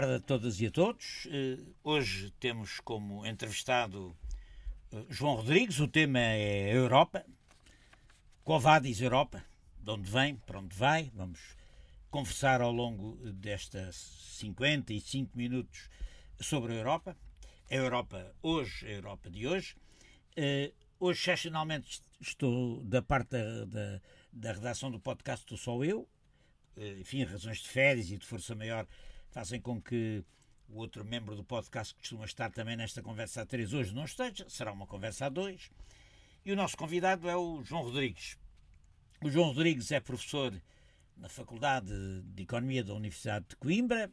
tarde a todas e a todos. Hoje temos como entrevistado João Rodrigues. O tema é Europa. Covadis Europa. De onde vem, para onde vai. Vamos conversar ao longo destas 55 minutos sobre a Europa. A Europa hoje, a Europa de hoje. Hoje, excepcionalmente, estou da parte da, da, da redação do podcast, estou só eu. Enfim, razões de férias e de força maior fazem com que o outro membro do podcast que costuma estar também nesta conversa a três hoje não esteja, será uma conversa a dois. E o nosso convidado é o João Rodrigues. O João Rodrigues é professor na Faculdade de Economia da Universidade de Coimbra,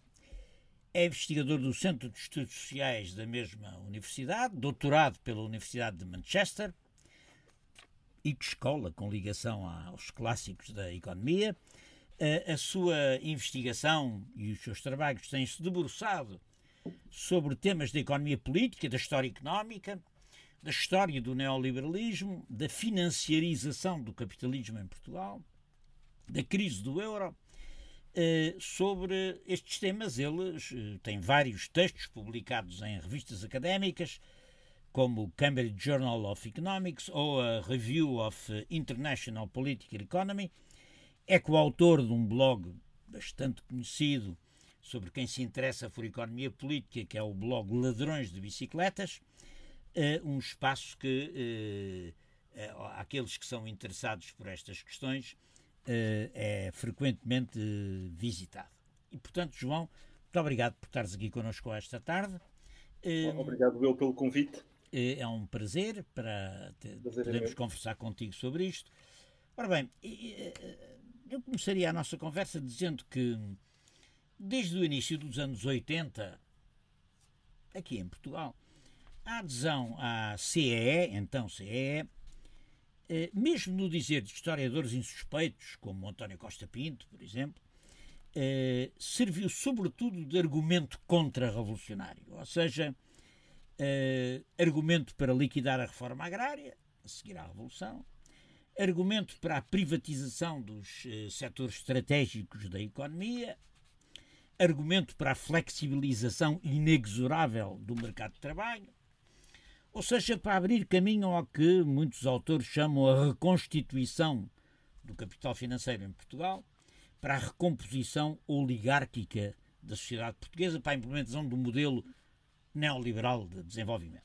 é investigador do Centro de Estudos Sociais da mesma universidade, doutorado pela Universidade de Manchester e de escola com ligação aos clássicos da economia a, sua investigação e os seus trabalhos têm-se debruçado sobre temas da economia política, da história económica, da história do neoliberalismo, da financiarização do capitalismo em Portugal, da crise do euro. Sobre estes temas, eles têm vários textos publicados em revistas académicas, como o Cambridge Journal of Economics ou a Review of International Political Economy, é coautor de um blog bastante conhecido sobre quem se interessa por economia política, que é o blog Ladrões de Bicicletas, uh, um espaço que aqueles que são interessados por estas questões é frequentemente visitado. E, portanto, João, muito obrigado por estares aqui connosco esta tarde. Obrigado eu pelo convite. É um prazer para prazer podermos é conversar contigo sobre isto. Ora bem, eu começaria a nossa conversa dizendo que, desde o início dos anos 80, aqui em Portugal, a adesão à CEE, então CEE, eh, mesmo no dizer de historiadores insuspeitos, como António Costa Pinto, por exemplo, eh, serviu sobretudo de argumento contra-revolucionário, ou seja, eh, argumento para liquidar a reforma agrária, a seguir à Revolução, argumento para a privatização dos eh, setores estratégicos da economia, argumento para a flexibilização inexorável do mercado de trabalho, ou seja, para abrir caminho ao que muitos autores chamam a reconstituição do capital financeiro em Portugal, para a recomposição oligárquica da sociedade portuguesa, para a implementação do modelo neoliberal de desenvolvimento.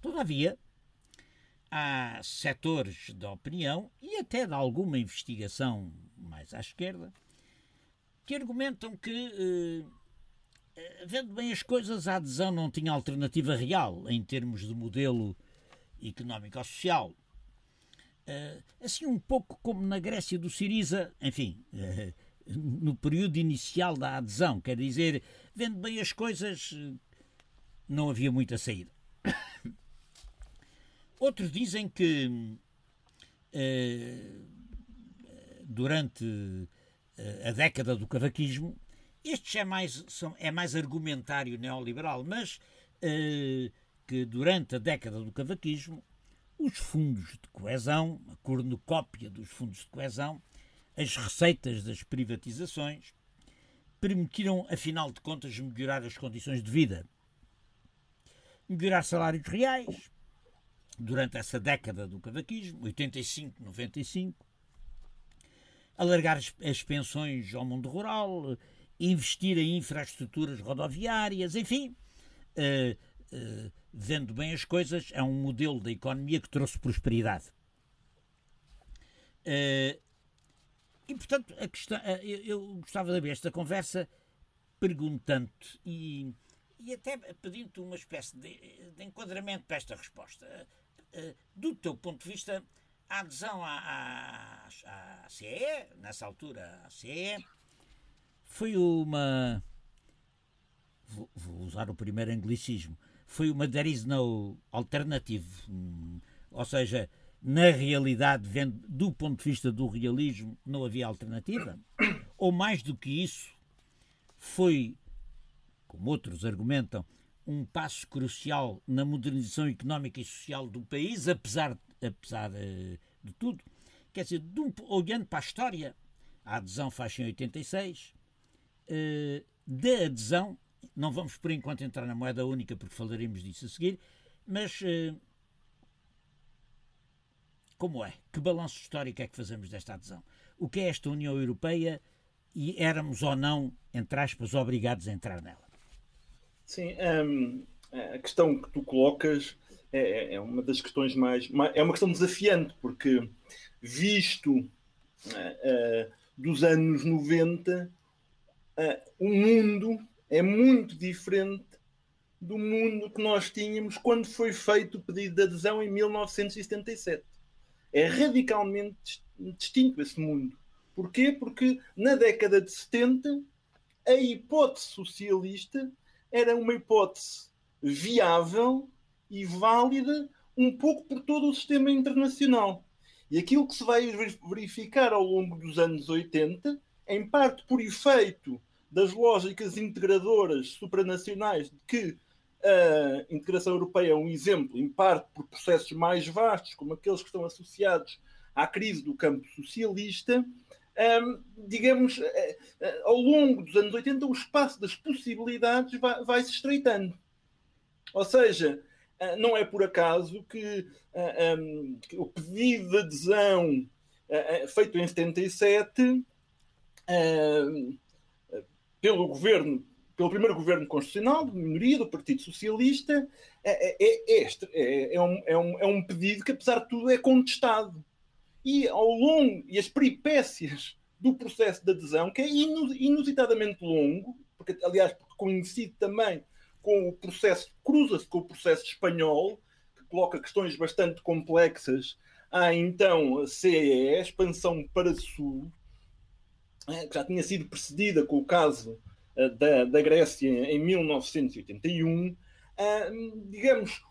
Todavia, há setores da opinião e até de alguma investigação mais à esquerda que argumentam que, eh, vendo bem as coisas, a adesão não tinha alternativa real em termos de modelo económico-social. Eh, assim, um pouco como na Grécia do Siriza, enfim, eh, no período inicial da adesão, quer dizer, vendo bem as coisas, não havia muita saída. Outros dizem que eh, durante eh, a década do cavaquismo, este é mais, são, é mais argumentário neoliberal, mas eh, que durante a década do cavaquismo, os fundos de coesão, a cornucópia dos fundos de coesão, as receitas das privatizações, permitiram, afinal de contas, melhorar as condições de vida. Melhorar salários reais, durante essa década do cavaquismo, 85, 95, alargar as, pensões ao mundo rural, investir em infraestruturas rodoviárias, enfim, uh, uh, vendo bem as coisas, é um modelo da economia que trouxe prosperidade. Uh, e, portanto, a questão, eu, eu gostava de abrir esta conversa perguntando e, e até pedindo-te uma espécie de, de enquadramento para esta resposta. Eh, do teu ponto de vista, a adesão à, à, à CE, nessa altura, a CE, foi uma. Vou, vou, usar o primeiro anglicismo. Foi uma there is no alternative. Hum, ou seja, na realidade, vendo do ponto de vista do realismo, não havia alternativa. Ou mais do que isso, foi, como outros argumentam, um passo crucial na modernização económica e social do país, apesar, apesar uh, de tudo. Quer dizer, um, olhando para a história, a adesão faz em 86, uh, da adesão. Não vamos por enquanto entrar na moeda única porque falaremos disso a seguir, mas uh, como é? Que balanço histórico é que fazemos desta adesão? O que é esta União Europeia e éramos ou não, entre aspas, obrigados a entrar nela? Sim, um, a questão que tu colocas é, é, é, uma das questões mais. É uma questão desafiante, porque visto uh, uh, dos anos 90, uh, o mundo é muito diferente do mundo que nós tínhamos quando foi feito o pedido de adesão em 1977. É radicalmente distinto esse mundo. Porquê? Porque na década de 70 a hipótese socialista era uma hipótese viável e válida um pouco por todo o sistema internacional. E aquilo que se vai verificar ao longo dos anos 80, em parte por efeito das lógicas integradoras supranacionais de que a integração europeia é um exemplo, em parte por processos mais vastos, como aqueles que estão associados à crise do campo socialista, digamos, eh, eh, ao longo dos anos 80, o espaço das possibilidades vai, se estreitando. Ou seja, ah, não é por acaso que, o pedido de adesão feito em 77 uh, pelo governo, pelo primeiro governo constitucional de minoria do Partido Socialista, é, é, é, é, um, é, um, é um pedido que, apesar de tudo, é contestado e ao longo e as peripécias do processo de adesão, que é inusitadamente longo, porque aliás porque coincide também com o processo, cruza-se com o processo espanhol, que coloca questões bastante complexas à então CEE, expansão para sul, eh, que já tinha sido precedida com o caso eh, da, da Grécia em 1981, eh, digamos,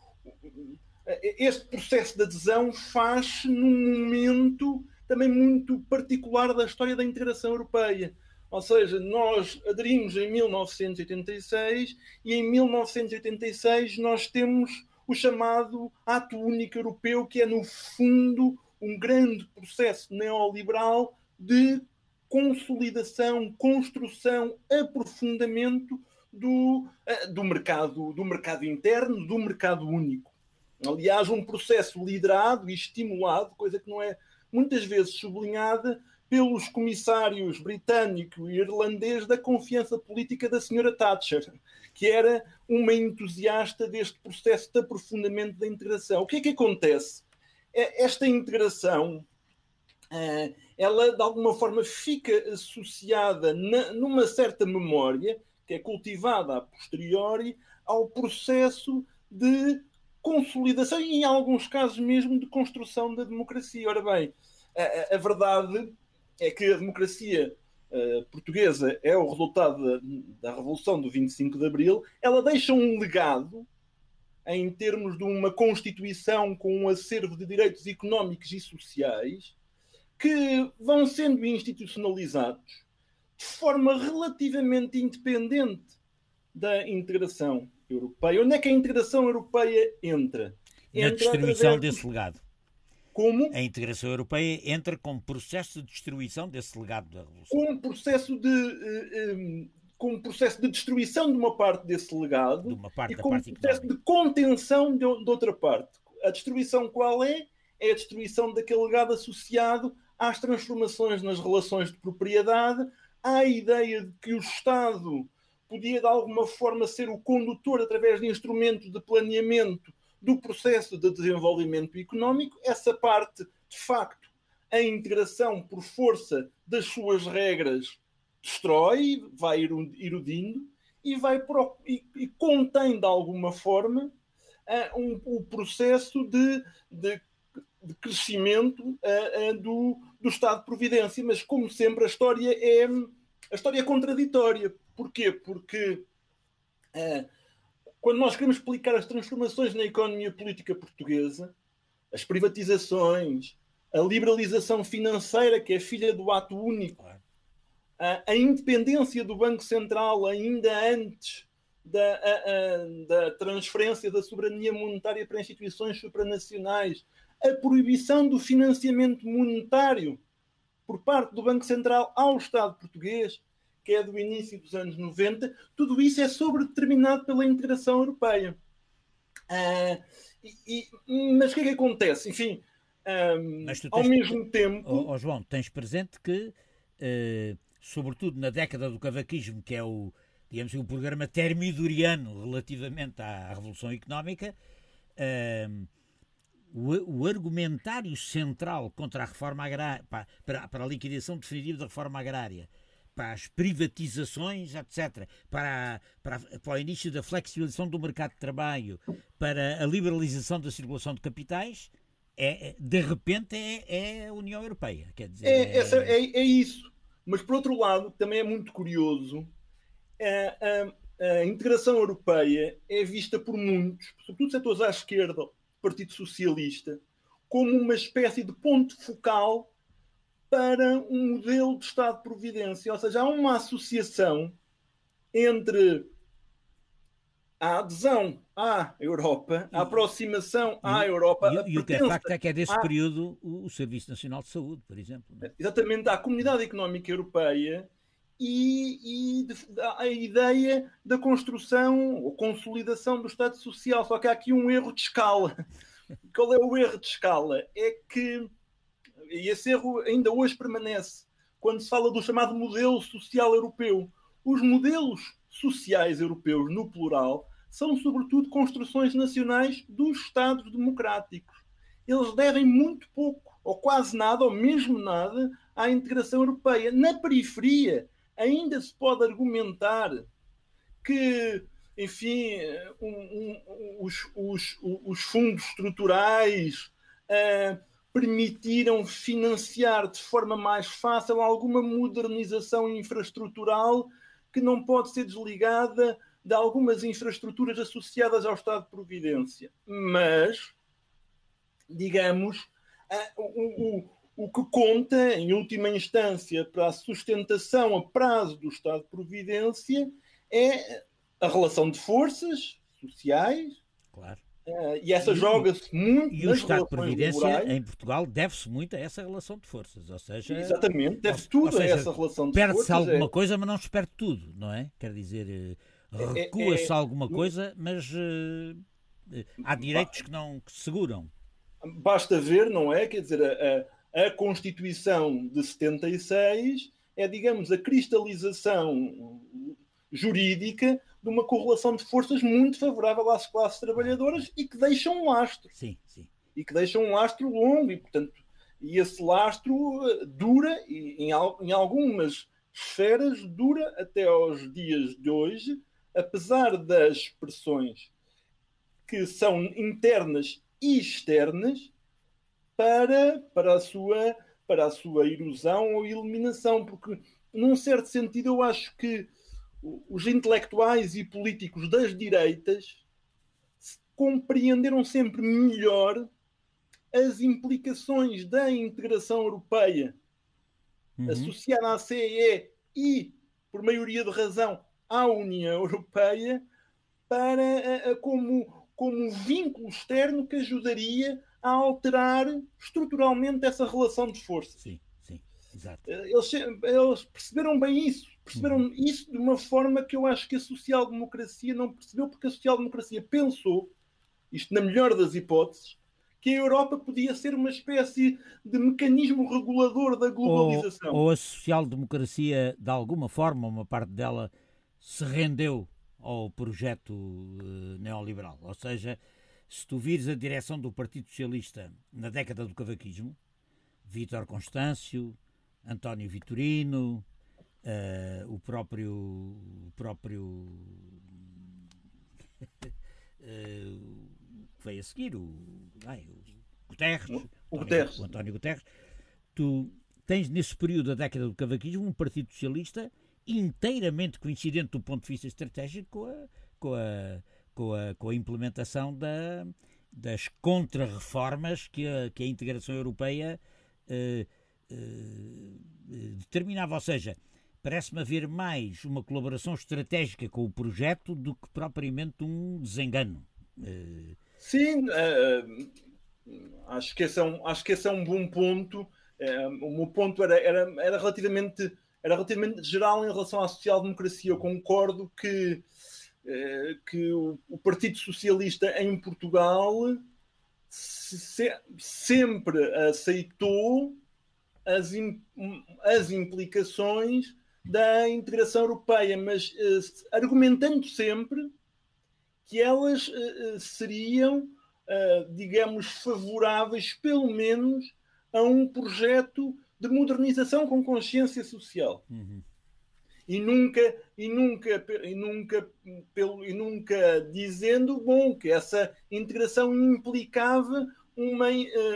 este processo de adesão faz num momento também muito particular da história da integração europeia. Ou seja, nós aderimos em 1986 e em 1986 nós temos o chamado Ato Único Europeu, que é, no fundo, um grande processo neoliberal de consolidação, construção, aprofundamento do, eh, do, mercado, do mercado interno, do mercado único. Aliás, um processo liderado e estimulado, coisa que não é muitas vezes sublinhada pelos comissários britânico e irlandês da confiança política da senhora Thatcher, que era uma entusiasta deste processo de aprofundamento da integração. O que é que acontece? É, esta integração, eh, ela de alguma forma fica associada numa certa memória, que é cultivada a posteriori, ao processo de consolidação e, em alguns casos mesmo, de construção da democracia. Ora bem, a, a verdade é que a democracia uh, portuguesa é o resultado da, da, Revolução do 25 de Abril. Ela deixa um legado em termos de uma Constituição com um acervo de direitos económicos e sociais que vão sendo institucionalizados de forma relativamente independente da integração europeia. Onde é que a integração europeia entra? Na distribuição desse legado. Como? A integração europeia entra com processo de destruição desse legado da Revolução. Com um processo de, um, com um processo de destruição de uma parte desse legado de parte e com um processo económica. de contenção de, de outra parte. A destruição qual é? É a destruição daquele legado associado às transformações nas relações de propriedade, à ideia de que o Estado podia de alguma forma ser o condutor através de instrumentos de planeamento do processo de desenvolvimento económico, essa parte, de facto, a integração por força das suas regras destrói, vai erudindo e vai pro, e, e, contém de alguma forma uh, um, o processo de, de, de crescimento do, do Estado de Providência. Mas, como sempre, a história é, a história é contraditória. Porquê? Porque quando nós queremos explicar as transformações na economia política portuguesa, as privatizações, a liberalização financeira, que é filha do ato único, a, a independência do Banco Central ainda antes da, a, a, da transferência da soberania monetária para instituições supranacionais, a proibição do financiamento monetário por parte do Banco Central ao Estado português, que é do início dos anos 90, tudo isso é sobredeterminado pela integração europeia. Uh, e, e, mas o que é que acontece? Enfim, um, ao mesmo tempo. Oh, oh, João, tens presente que, uh, sobretudo na década do cavaquismo, que é o, digamos, o programa termidoriano relativamente à Revolução Económica, uh, o, o, argumentário central contra a reforma agrária, para, para a liquidação definitiva da reforma agrária, para as privatizações, etc., para, para, para, o início da flexibilização do mercado de trabalho, para a liberalização da circulação de capitais, é, é de repente é, é, a União Europeia. Quer dizer, é, é, é, isso. Mas, por outro lado, também é muito curioso, a, a, a integração europeia é vista por muitos, sobretudo setores à esquerda, Partido Socialista, como uma espécie de ponto focal para um modelo de Estado de Providência. Ou seja, há uma associação entre a adesão à Europa, a aproximação à Europa. E, e o que é facto é que é desse à... período o, o, Serviço Nacional de Saúde, por exemplo. É? Exatamente, à Comunidade Económica Europeia e, e de, a ideia da construção ou consolidação do Estado Social. Só que há aqui um erro de escala. Qual é o erro de escala? É que e esse erro ainda hoje permanece, quando se fala do chamado modelo social europeu. Os modelos sociais europeus, no plural, são sobretudo construções nacionais dos Estados democráticos. Eles devem muito pouco, ou quase nada, ou mesmo nada, à integração europeia. Na periferia, ainda se pode argumentar que, enfim, um, um, os, os, os, fundos estruturais. Uh, permitiram financiar de forma mais fácil alguma modernização infraestrutural que não pode ser desligada de algumas infraestruturas associadas ao Estado de Providência. Mas, digamos, o, o, o que conta, em última instância, para a sustentação a prazo do Estado de Providência é a relação de forças sociais, claro. Uh, e essa joga-se muito E o Estado de Previdência em Portugal deve-se muito a essa relação de forças, ou seja... Exatamente, deve tudo seja, a essa relação de perde forças. Perde-se alguma é... coisa, mas não se perde tudo, não é? Quer dizer, eh, é, recua-se é, é, alguma coisa, mas uh, há direitos que não que seguram. Basta ver, não é? Quer dizer, a, a Constituição de 76 é, digamos, a cristalização jurídica de uma correlação de forças muito favorável às classes trabalhadoras e que deixam um lastro. Sim, sim. E que deixam um lastro longo e, portanto, e esse lastro eh, dura, e em, em algumas esferas, dura até aos dias de hoje, apesar das pressões que são internas e externas para, para, a sua, para a sua erosão ou eliminação, porque, num certo sentido, eu acho que os intelectuais e políticos das direitas compreenderam sempre melhor as implicações da integração europeia uhum. associada à CEE e, por maioria de razão, à União Europeia para a, como, como um vínculo externo que ajudaria a alterar estruturalmente essa relação de força. Sim, exato. Eles, eles perceberam bem isso perceberam uhum. isso de uma forma que eu acho que a social-democracia não percebeu, porque a social-democracia pensou, isto na melhor das hipóteses, que a Europa podia ser uma espécie de mecanismo regulador da globalização. Ou, ou a social-democracia, de alguma forma, uma parte dela, se rendeu ao projeto uh, neoliberal. Ou seja, se tu vires a direção do Partido Socialista na década do cavaquismo, Vítor Constâncio, António Vitorino, uh, o próprio o próprio uh, veio a seguir o, ai, o Guterres, o, o, Guterres. o António Guterres tu tens nesse período da década do cavaquismo um partido socialista inteiramente coincidente do ponto de vista estratégico com a, com a, com a, com a implementação da, das contra-reformas que a, que a integração europeia uh, determinava. Ou seja, parece-me haver mais uma colaboração estratégica com o projeto do que propriamente um desengano. Eh, Sim, acho, que esse é um, acho que esse é um bom ponto. O meu ponto era, era, era relativamente era relativamente geral em relação à social-democracia. Eu concordo que, eh, que o, o, Partido Socialista em Portugal se, sempre aceitou as, as implicações da integração europeia, mas uh, argumentando sempre que elas uh, seriam, uh, digamos, favoráveis, pelo menos, a um projeto de modernização com consciência social. Uhum. E nunca, e nunca, e nunca, pelo, e nunca dizendo bom que essa integração implicava uma,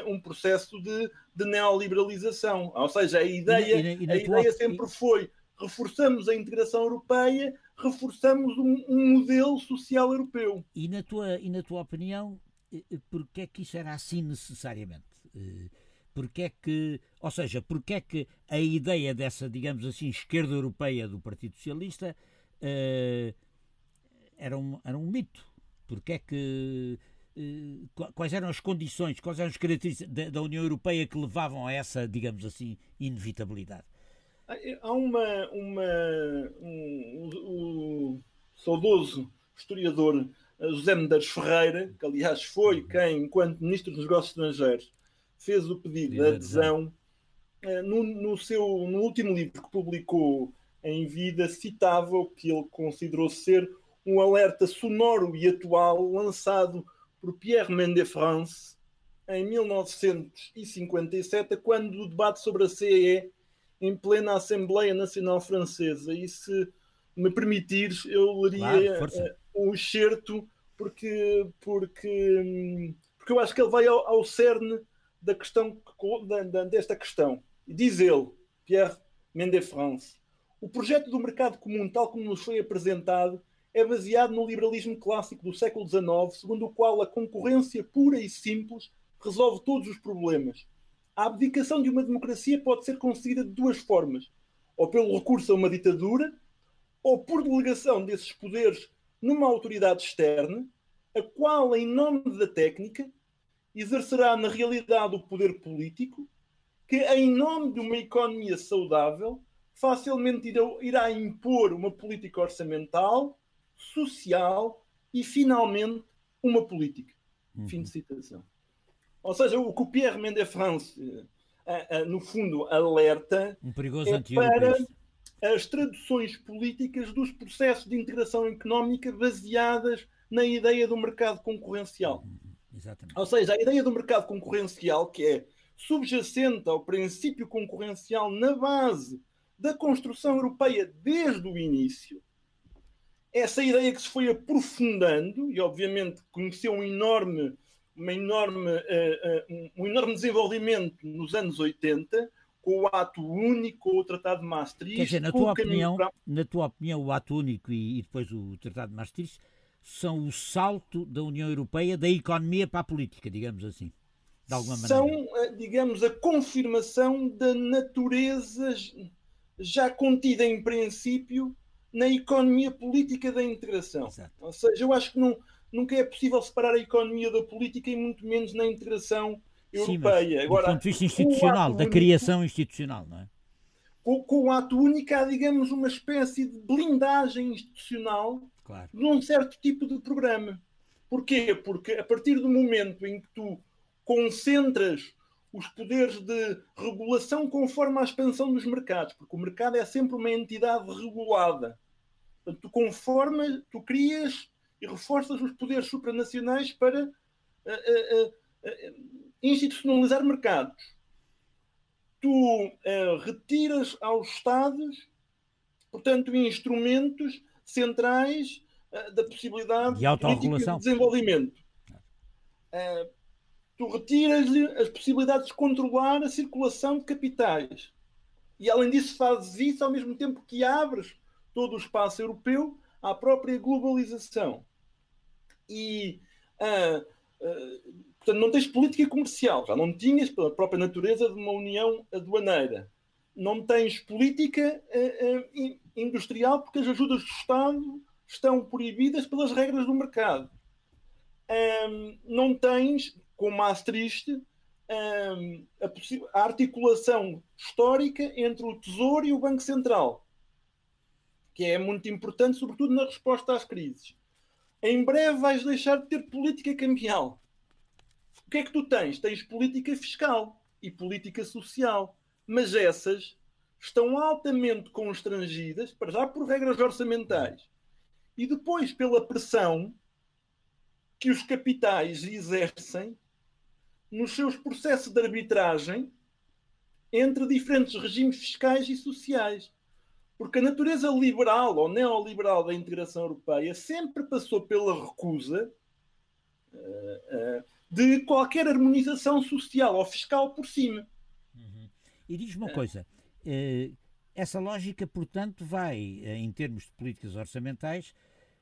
um processo de, de neoliberalização. Ou seja, a ideia, e, e, e a ideia sempre foi reforçamos a integração europeia, reforçamos um, um, modelo social europeu. E na tua, e na tua opinião, eh, eh, porquê é que isso era assim necessariamente? Eh, porque é que, ou seja, porque é que a ideia dessa, digamos assim, esquerda europeia do Partido Socialista uh, era, um, era um mito? Porque é que quais eram as condições, quais eram as características da, da União Europeia que levavam a essa, digamos assim, inevitabilidade? Há uma. uma um, o saudoso historiador eh, José Medeiros Ferreira, que aliás foi uhum. quem, enquanto Ministro dos Negócios Estrangeiros, fez o pedido de adesão, eh, no, no, seu, no último livro que publicou em vida, citava o que ele considerou ser um alerta sonoro e atual lançado por Pierre Mendès France em 1957, quando o debate sobre a CEE em plena Assembleia Nacional Francesa. E se me permitires, eu leria claro, uh, um excerto, porque, porque, porque eu acho que ele vai ao, ao cerne da questão, da, desta questão. Diz ele, Pierre Mendès France, o projeto do mercado comum, tal como nos foi apresentado, é baseado no liberalismo clássico do século XIX, segundo o qual a concorrência pura e simples resolve todos os problemas. A abdicação de uma democracia pode ser conseguida de duas formas: ou pelo recurso a uma ditadura, ou por delegação desses poderes numa autoridade externa, a qual, em nome da técnica, exercerá na realidade o poder político, que, em nome de uma economia saudável, facilmente irá impor uma política orçamental, social e, finalmente, uma política. Uhum. Fim de citação. Ou seja, o que o Pierre Mendès France, eh, eh, no fundo, alerta um perigoso é para as traduções políticas dos processos de integração económica baseadas na ideia do mercado concorrencial. Uhum, exatamente. Ou seja, a ideia do mercado concorrencial, que é subjacente ao princípio concorrencial na base da construção europeia desde o início, essa ideia que se foi aprofundando e, obviamente, conheceu um enorme uma enorme, uh, uh, um enorme desenvolvimento nos anos 80, com o ato único, o Tratado de Maastricht. Quer dizer, na tua, opinião, para... na tua opinião, o ato único e, e, depois o Tratado de Maastricht são o salto da União Europeia da economia para a política, digamos assim. De alguma são, maneira. São, digamos, a confirmação da natureza já contida em princípio na economia política da integração. Exato. Ou seja, eu acho que não nunca é possível separar a economia da política e muito menos na integração europeia. Sim, Agora, do ponto de vista institucional, da criação institucional, não é? Com, com, o ato único há, digamos, uma espécie de blindagem institucional claro. de um certo tipo de programa. Porquê? Porque a partir do momento em que tu concentras os poderes de regulação conforme a expansão dos mercados, porque o mercado é sempre uma entidade regulada. Portanto, tu conforme, tu crias e reforças os poderes supranacionais para uh, uh, uh, institucionalizar mercados. Tu retiras aos Estados, portanto, instrumentos centrais da possibilidade de. De desenvolvimento. Tu retiras-lhe as possibilidades de controlar a circulação de capitais. E, além disso, fazes isso ao mesmo tempo que abres todo o espaço europeu à própria globalização e uh, uh, portanto, não tens política comercial, já não tinhas pela própria natureza de uma união aduaneira. Não tens política uh, industrial porque as ajudas do Estado estão proibidas pelas regras do mercado. Não tens, com Maastricht, um, a, a, articulação histórica entre o Tesouro e o Banco Central, que é muito importante, sobretudo na resposta às crises. Em breve vais deixar de ter política cambial. O que é que tu tens? Tens política fiscal e política social. Mas essas estão altamente constrangidas, para já por regras orçamentais, e depois pela pressão que os capitais exercem nos seus processos de arbitragem entre diferentes regimes fiscais e sociais. Porque a natureza liberal ou neoliberal da integração europeia sempre passou pela recusa uh, uh, de qualquer harmonização social ou fiscal por cima. Uhum. E diz uma coisa: uh, essa lógica, portanto, vai, em termos de políticas orçamentais,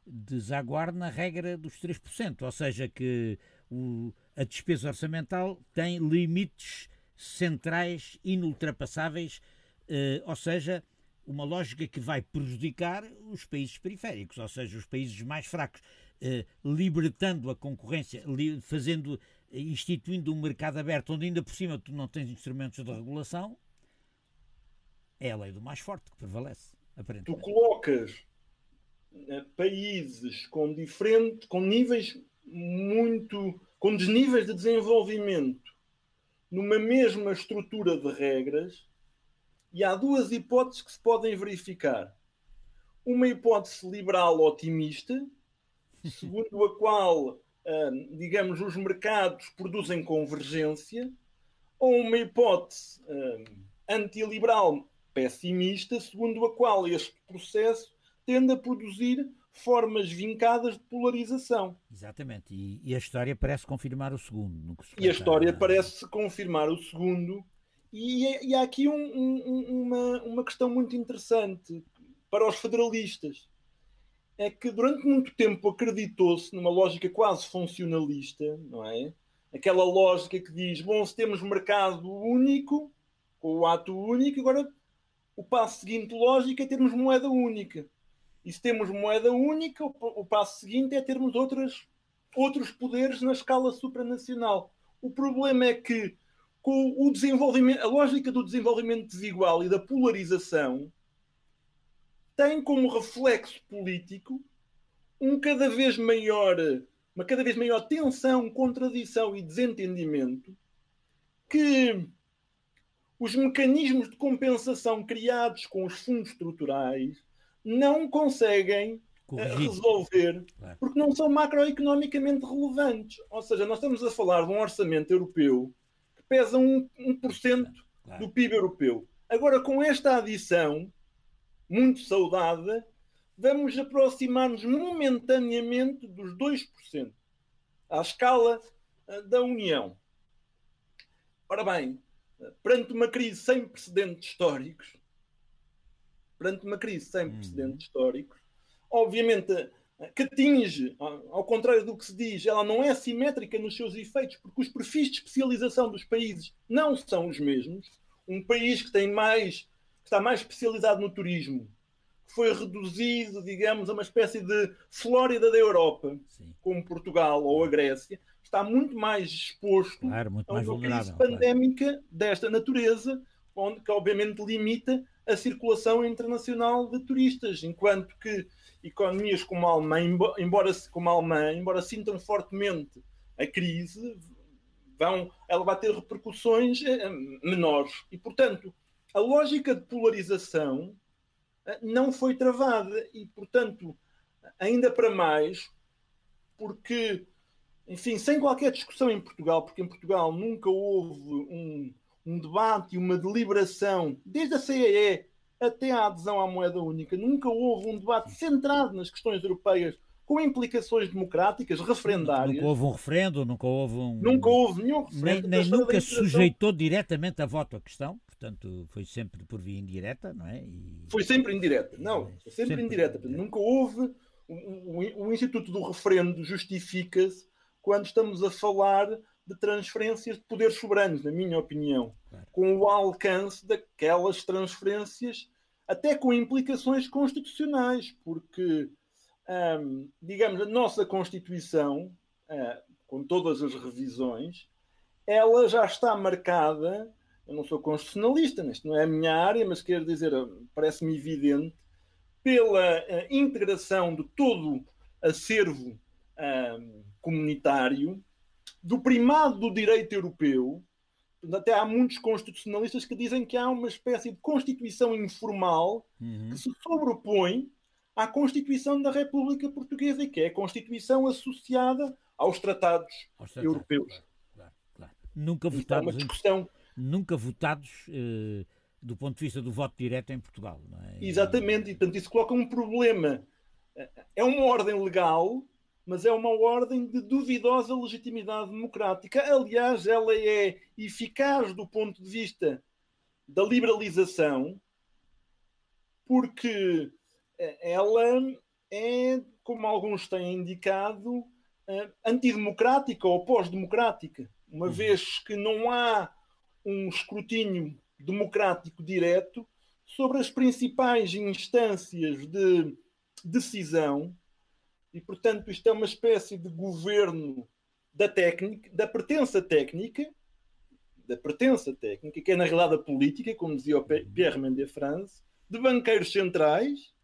desaguar na regra dos 3%, ou seja, que o, a despesa orçamental tem limites centrais inultrapassáveis, eh, ou seja, uma lógica que vai prejudicar os países periféricos, ou seja, os países mais fracos, eh, libertando a concorrência, li, fazendo, instituindo um mercado aberto onde ainda por cima tu não tens instrumentos de regulação, é a lei do mais forte que prevalece. Tu colocas eh, países com diferentes, com níveis muito, com desníveis de desenvolvimento numa mesma estrutura de regras e há duas hipóteses que se podem verificar. Uma hipótese liberal otimista, segundo a qual, eh, digamos, os mercados produzem convergência, ou uma hipótese eh, antiliberal pessimista, segundo a qual este processo tende a produzir formas vincadas de polarização. Exatamente, e, e a história parece confirmar o segundo. e a história a... parece confirmar o segundo, e, e há aqui um, um, uma, uma questão muito interessante para os federalistas. É que durante muito tempo acreditou-se numa lógica quase funcionalista, não é? Aquela lógica que diz: bom, se temos mercado único, com o ato único, agora o passo seguinte lógico é termos moeda única. E se temos moeda única, o, passo seguinte é termos outras, outros poderes na escala supranacional. O problema é que com o desenvolvimento, a lógica do desenvolvimento desigual e da polarização tem como reflexo político um cada vez maior, uma cada vez maior tensão, contradição e desentendimento que os mecanismos de compensação criados com os fundos estruturais não conseguem eh, resolver porque não são macroeconomicamente relevantes. Ou seja, nós estamos a falar de um orçamento europeu que pesa 1%, 1% claro. do PIB europeu. Agora, com esta adição, muito saudada, vamos aproximar-nos momentaneamente dos 2%, à escala eh, da União. Ora bem, perante uma crise sem precedentes históricos, perante uma crise sem uhum. precedentes históricos, obviamente que atinge, ao contrário do que se diz, ela não é simétrica nos seus efeitos, porque os perfis de especialização dos países não são os mesmos. Um país que tem mais, que está mais especializado no turismo, foi reduzido, digamos, a uma espécie de Flórida da Europa, Sim. como Portugal ou a Grécia, está muito mais exposto claro, muito a uma crise pandémica claro. desta natureza, onde, que obviamente limita a circulação internacional de turistas, enquanto que economias como a Alemanha, embora, como a Alemanha, embora sintam fortemente a crise, vão, ela vai ter repercussões eh, menores. E, portanto, a lógica de polarização eh, não foi travada e, portanto, ainda para mais, porque, enfim, sem qualquer discussão em Portugal, porque em Portugal nunca houve um, um debate e uma deliberação, desde a CEE até a adesão à moeda única, nunca houve um debate centrado nas questões europeias com implicações democráticas referendárias. Nunca houve um referendo, nunca houve um. Nunca houve nenhum referendo. Nem, nem nunca sujeitou diretamente a voto a questão, portanto, foi sempre por via indireta, não é? E... Foi sempre indireta, não, foi sempre, sempre indireta. Nunca houve. O, o, o Instituto do Referendo justifica-se quando estamos a falar de transferências de poderes soberanos, na minha opinião, claro. com o alcance daquelas transferências, até com implicações constitucionais, porque, hum, digamos, a nossa Constituição, uh, com todas as revisões, ela já está marcada. Eu não sou constitucionalista, isto não é a minha área, mas quero dizer, parece-me evidente, pela integração de todo acervo comunitário, do primado do direito europeu. Até há muitos constitucionalistas que dizem que há uma espécie de constituição informal uhum. que se sobrepõe à Constituição da República Portuguesa, que é a Constituição associada aos tratados, aos tratados europeus. Claro, claro. Nunca Isto votados, é discussão... nunca votados eh, do ponto de vista do voto direto em Portugal. É? Exatamente, e portanto isso coloca um problema. É uma ordem legal, mas é uma ordem de duvidosa legitimidade democrática. Aliás, ela é eficaz do ponto de vista da liberalização, porque ela é, como alguns têm indicado, eh, antidemocrática ou pós-democrática, uma uhum. vez que não há um escrutínio democrático direto sobre as principais instâncias de decisão e, portanto, isto é uma espécie de governo da técnica, da pertença técnica, da pertença técnica, que é na realidade a política, como dizia o Pierre Mendès France, de banqueiros centrais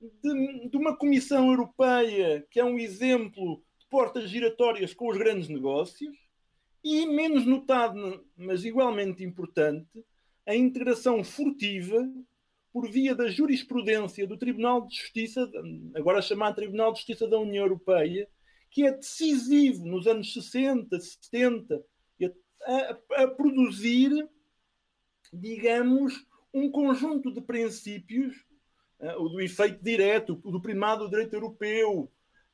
de, de, uma Comissão Europeia que é um exemplo de portas giratórias com os grandes negócios e, menos notado, mas igualmente importante, a integração furtiva por via da jurisprudência do Tribunal de Justiça, agora chamado Tribunal de Justiça da União Europeia, que é decisivo nos anos 60, 70, a, a, produzir, digamos, um conjunto de princípios uh, o do efeito direto, o do primado do direito europeu,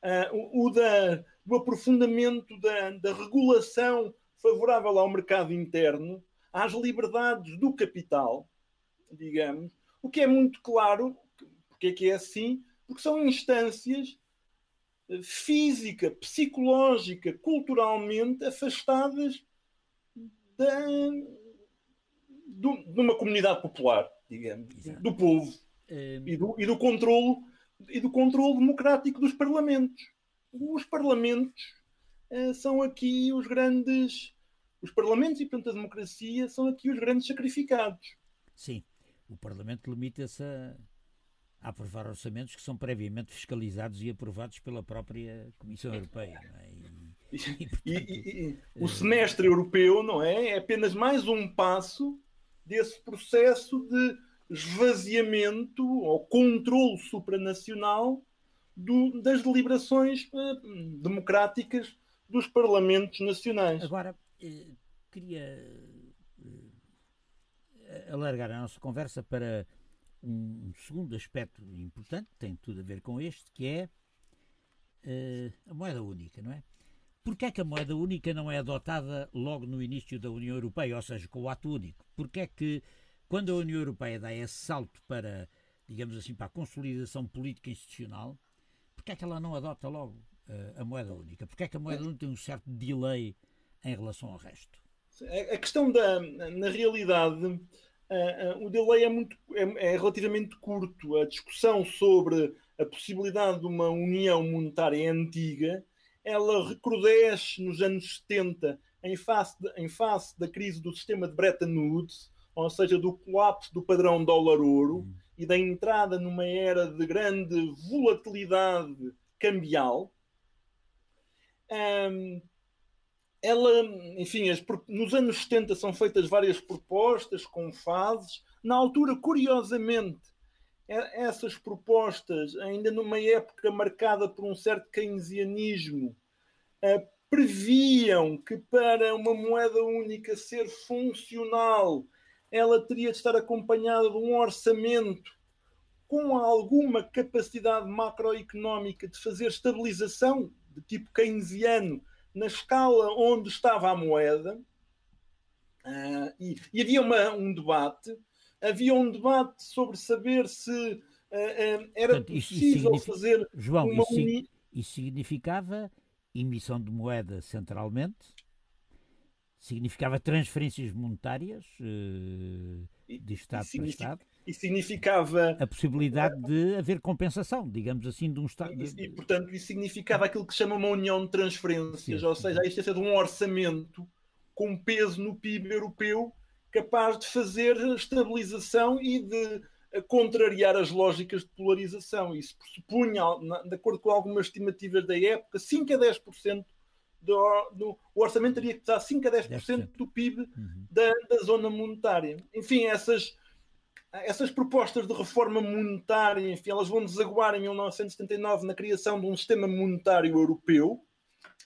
uh, o, o da, do aprofundamento da, da regulação favorável ao mercado interno, às liberdades do capital, digamos, o que é muito claro, porque é que é assim, porque são instâncias eh, física, psicológica, culturalmente afastadas da, do, de uma comunidade popular, digamos, Exato. do povo. Um... E, do, e do controlo e do controle democrático dos parlamentos. Os parlamentos uh, são aqui os grandes. Os parlamentos e, portanto, a democracia são aqui os grandes sacrificados. Sim, o Parlamento limita-se a, a, aprovar orçamentos que são previamente fiscalizados e aprovados pela própria Comissão Europeia. É? E, e, portanto, e, o semestre europeu, não é? É apenas mais um passo desse processo de esvaziamento ou controle supranacional do, das deliberações uh, democráticas dos parlamentos nacionais. Agora, eh, queria eh, alargar a nossa conversa para um segundo aspecto importante, que tem tudo a ver com este, que é uh, a moeda única, não é? Porquê é que a moeda única não é adotada logo no início da União Europeia, ou seja, com o ato único? Porquê é que quando a União Europeia dá esse salto para, digamos assim, para a consolidação política institucional, porque é que ela não adota logo uh, a moeda única? Porque é que a moeda única tem um certo delay em relação ao resto? A questão da, na realidade, uh, uh, o delay é, muito, é, é, relativamente curto. A discussão sobre a possibilidade de uma união monetária antiga, ela recrudesce nos anos 70 em face, de, em face da crise do sistema de Bretton Woods, ou seja, do colapso do padrão dólar-ouro hum. e da entrada numa era de grande volatilidade cambial. Um, ela, enfim, as, nos anos 70 são feitas várias propostas com fases. Na altura, curiosamente, essas propostas, ainda numa época marcada por um certo keynesianismo, uh, previam que para uma moeda única ser funcional ela teria de estar acompanhada de um orçamento com alguma capacidade macroeconómica de fazer estabilização de tipo keynesiano na escala onde estava a moeda. Uh, e, e, havia uma, um debate, havia um debate sobre saber se uh, uh, era Portanto, possível isso fazer João, uma isso, isso significava emissão de moeda centralmente significava transferências monetárias uh, de Estado para Estado. E significava. A possibilidade de haver compensação, digamos assim, de um Estado. E, e portanto, isso significava aquilo que se chama uma união de transferências, sim, ou seja, a existência de um orçamento com peso no PIB europeu capaz de fazer estabilização e de contrariar as lógicas de polarização. Isso pressupunha, de acordo com algumas estimativas da época, 5 a 10% do, do, o orçamento teria que estar 5 a 10%, 10%. do PIB uhum. da, da, zona monetária. Enfim, essas, essas propostas de reforma monetária, enfim, elas vão desaguar em 1979 na criação de um sistema monetário europeu,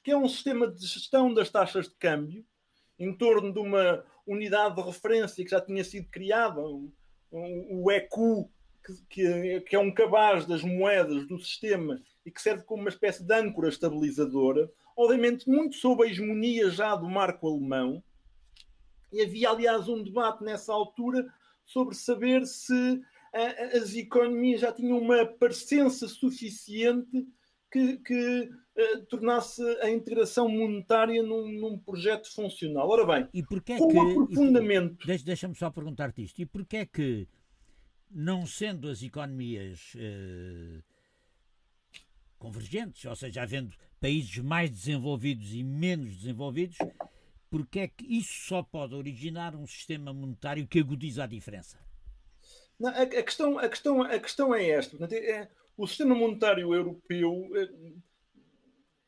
que é um sistema de gestão das taxas de câmbio, em torno de uma unidade de referência que já tinha sido criada, o ECU, que, que, é um cabaz das moedas do sistema e que serve como uma espécie de âncora estabilizadora, obviamente muito sob a hegemonia já do marco alemão. E havia, aliás, um debate nessa altura sobre saber se a, as economias já tinham uma parecença suficiente que, que uh, tornasse a integração monetária num, num, projeto funcional. Ora bem, e porquê com que, aprofundamento... Deixa-me só perguntar-te isto. E porquê é que, não sendo as economias uh, convergentes, ou seja, havendo países mais desenvolvidos e menos desenvolvidos, porque é que isso só pode originar um sistema monetário que agudiza a diferença? Não, a, a, questão, a, questão, a questão é esta. É, o sistema monetário europeu eh,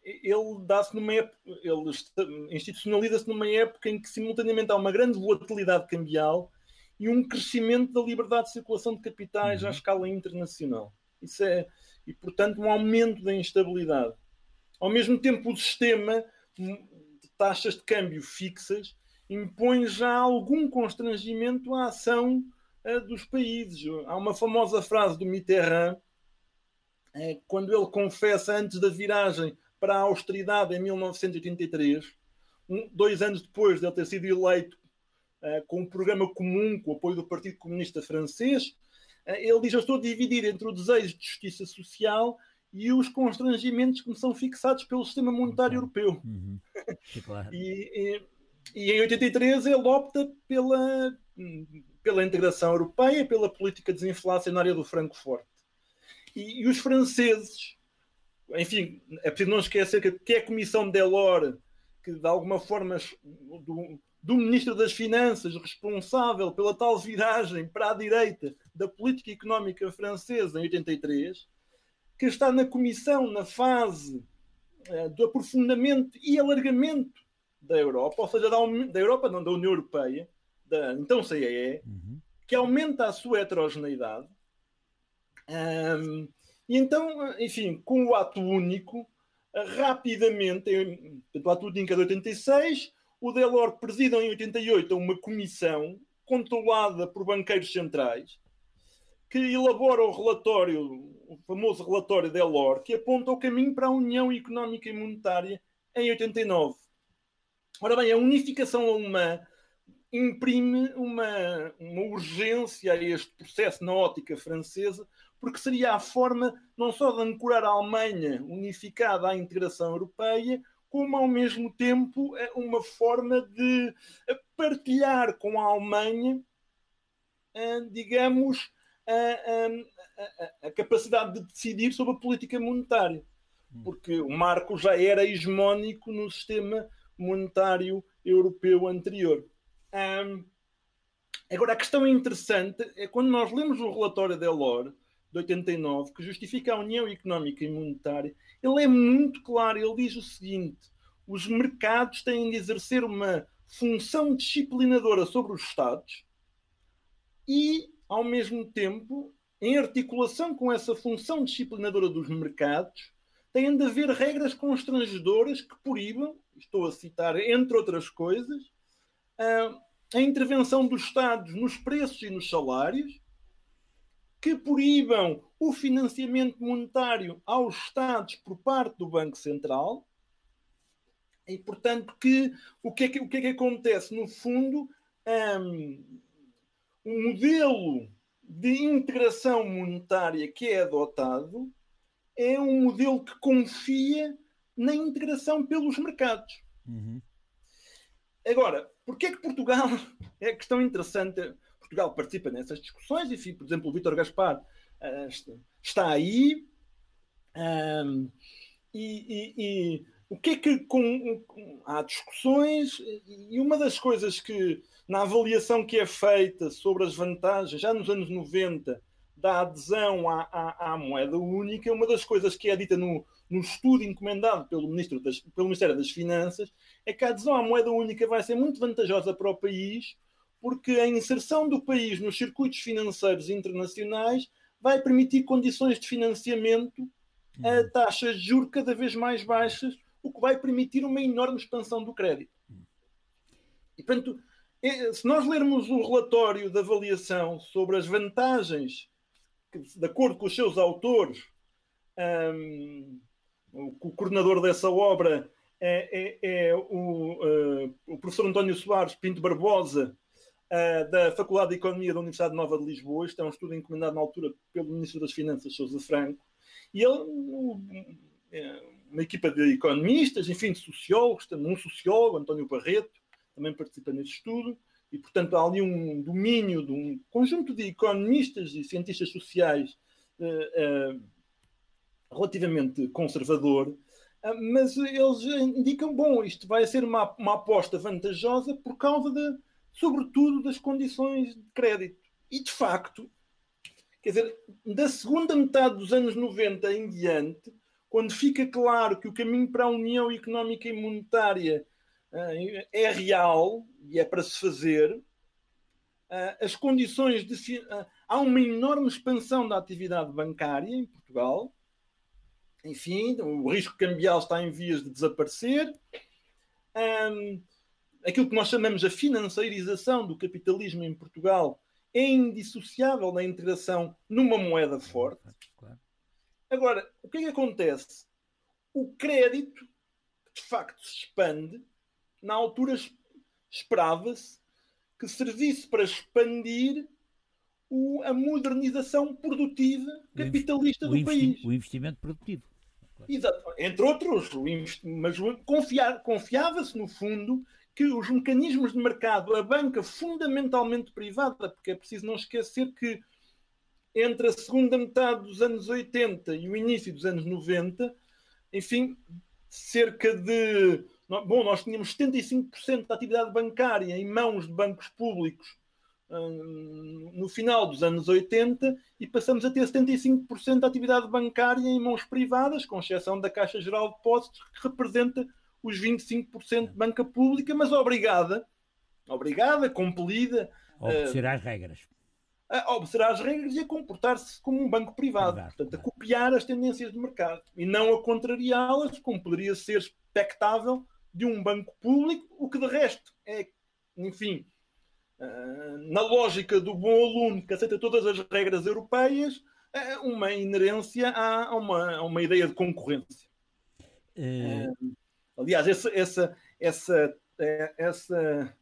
ele dá-se numa época, ele institucionaliza-se numa época em que simultaneamente há uma grande volatilidade cambial e um crescimento da liberdade de circulação de capitais uhum. à escala internacional. Isso é, e, portanto, um aumento da instabilidade. Ao mesmo tempo, o sistema taxas de câmbio fixas impõe já algum constrangimento à ação uh, dos países. Há uma famosa frase do Mitterrand, uh, quando ele confessa antes da viragem para a austeridade em 1983, um, dois anos depois de ele ter sido eleito uh, com um programa comum com o apoio do Partido Comunista Francês, ele diz: Eu estou a dividir entre o desejo de justiça social e os constrangimentos que me são fixados pelo sistema monetário europeu. Uhum. Claro. e, e, e, em 83 ele opta pela, pela integração europeia, pela política desinflacionária do franco forte. E, e, os franceses, enfim, é preciso não esquecer que, que é a Comissão Delors, que de alguma forma do, do Ministro das Finanças responsável pela tal viragem para a direita da política económica francesa em 83, que está na comissão na fase uh, do aprofundamento e alargamento da Europa, ou seja, da, da Europa, não da União Europeia, da então CEE, uhum. que aumenta a sua heterogeneidade. Um, e então, enfim, com o ato único, rapidamente, o ato único é de 86, o Delors presida em 88 uma comissão controlada por banqueiros centrais que elabora o relatório, o famoso relatório Delors, que aponta o caminho para a União Económica e Monetária em 89. Ora bem, a unificação alemã imprime uma, uma urgência a este processo na ótica francesa, porque seria a forma não só de ancorar a Alemanha unificada à integração europeia, como ao mesmo tempo é uma forma de partilhar com a Alemanha, eh, digamos, a, a, a, capacidade de decidir sobre a política monetária. Hum. Porque o marco já era hegemónico no sistema monetário europeu anterior. Um, agora, a questão interessante é quando nós lemos o relatório de Delors, de 89, que justifica a União Económica e Monetária, ele é muito claro. Ele diz o seguinte: os mercados têm de exercer uma função disciplinadora sobre os Estados e, ao mesmo tempo, em articulação com essa função disciplinadora dos mercados, têm de haver regras constrangedoras que proíbam, estou a citar, entre outras coisas, a intervenção dos Estados nos preços e nos salários, que proíbam o financiamento monetário aos Estados por parte do Banco Central. E, portanto, que, o, que é que, o que é que acontece? No fundo, um, um modelo de integração monetária que é adotado é um modelo que confia na integração pelos mercados. Uhum. Agora, porquê é que Portugal é questão interessante? Portugal participa nessas discussões, enfim, por exemplo, o Vítor Gaspar uh, está aí. Um, e, e, e, o que é que com, há discussões e uma das coisas que, na avaliação que é feita sobre as vantagens, já nos anos 90, da adesão à, à, à moeda única, uma das coisas que é dita no, no estudo encomendado pelo, Ministro das, pelo Ministério das Finanças é que a adesão à moeda única vai ser muito vantajosa para o país, porque a inserção do país nos circuitos financeiros internacionais vai permitir condições de financiamento a uhum. taxas de juros cada vez mais baixas, o que vai permitir uma enorme expansão do crédito. E, portanto, se nós lermos o relatório de avaliação sobre as vantagens, de acordo com os seus autores, um, o coordenador dessa obra é, é, é o, uh, o, professor António Soares Pinto Barbosa, uh, da Faculdade de Economia da Universidade Nova de Lisboa. Isto é um estudo encomendado na altura pelo Ministro das Finanças, Sousa Franco. E ele, é, uma equipa de economistas, enfim, de sociólogos, um sociólogo, António Barreto, também participa nesse estudo. E, portanto, há ali um domínio de um conjunto de economistas e cientistas sociais uh, relativamente conservador, ah, mas eles indicam, bom, isto vai ser uma, uma aposta vantajosa por causa, de, sobretudo, das condições de crédito. E, de facto, quer dizer, da segunda metade dos anos 90 em diante, quando fica claro que o caminho para a União Económica e Monetária uh, é real e é para se fazer, uh, as condições de. Uh, há uma enorme expansão da atividade bancária em Portugal, enfim, o risco cambial está em vias de desaparecer. Um, aquilo que nós chamamos a financeirização do capitalismo em Portugal é indissociável da integração numa moeda forte. Agora, o que é que acontece? O crédito, de facto, se expande. Na altura, esperava-se que servisse para expandir o, a modernização produtiva capitalista do país. O investimento produtivo. Exato. Entre outros, mas confiava-se, no fundo, que os mecanismos de mercado, a banca fundamentalmente privada, porque é preciso não esquecer que entre a segunda metade dos anos 80 e o início dos anos 90, enfim, cerca de. Bom, nós tínhamos 75% da atividade bancária em mãos de bancos públicos no final dos anos 80 e passamos a ter 75% da atividade bancária em mãos privadas, com exceção da Caixa Geral de Depósitos, que representa os 25% de banca pública, mas obrigada, obrigada, compelida a obedecer às regras. A obedecer às regras e a comportar-se como um banco privado, privado portanto, a copiar as tendências do mercado e não a contrariá-las, como poderia ser expectável de um banco público, o que de resto é, enfim, ah, na lógica do bom aluno que aceita todas as regras europeias, é uma inerência a uma, a uma ideia de concorrência. É... aliás, essa, essa, essa, é, essa,